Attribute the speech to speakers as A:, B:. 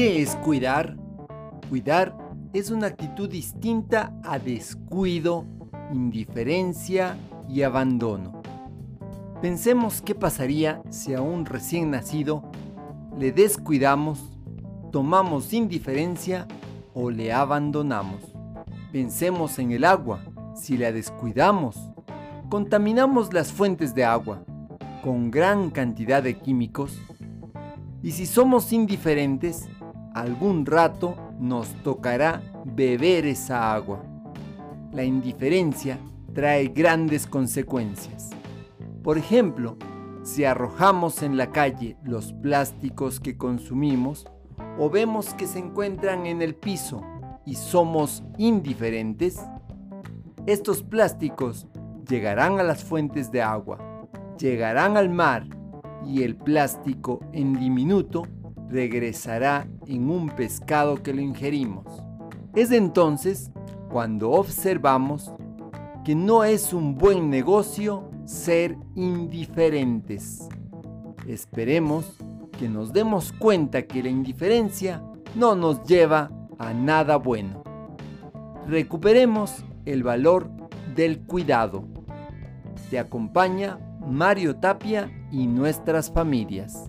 A: ¿Qué es cuidar? Cuidar es una actitud distinta a descuido, indiferencia y abandono. Pensemos qué pasaría si a un recién nacido le descuidamos, tomamos indiferencia o le abandonamos. Pensemos en el agua. Si la descuidamos, contaminamos las fuentes de agua con gran cantidad de químicos. Y si somos indiferentes, algún rato nos tocará beber esa agua. La indiferencia trae grandes consecuencias. Por ejemplo, si arrojamos en la calle los plásticos que consumimos o vemos que se encuentran en el piso y somos indiferentes, estos plásticos llegarán a las fuentes de agua, llegarán al mar y el plástico en diminuto regresará en un pescado que lo ingerimos. Es entonces cuando observamos que no es un buen negocio ser indiferentes. Esperemos que nos demos cuenta que la indiferencia no nos lleva a nada bueno. Recuperemos el valor del cuidado. Te acompaña Mario Tapia y nuestras familias.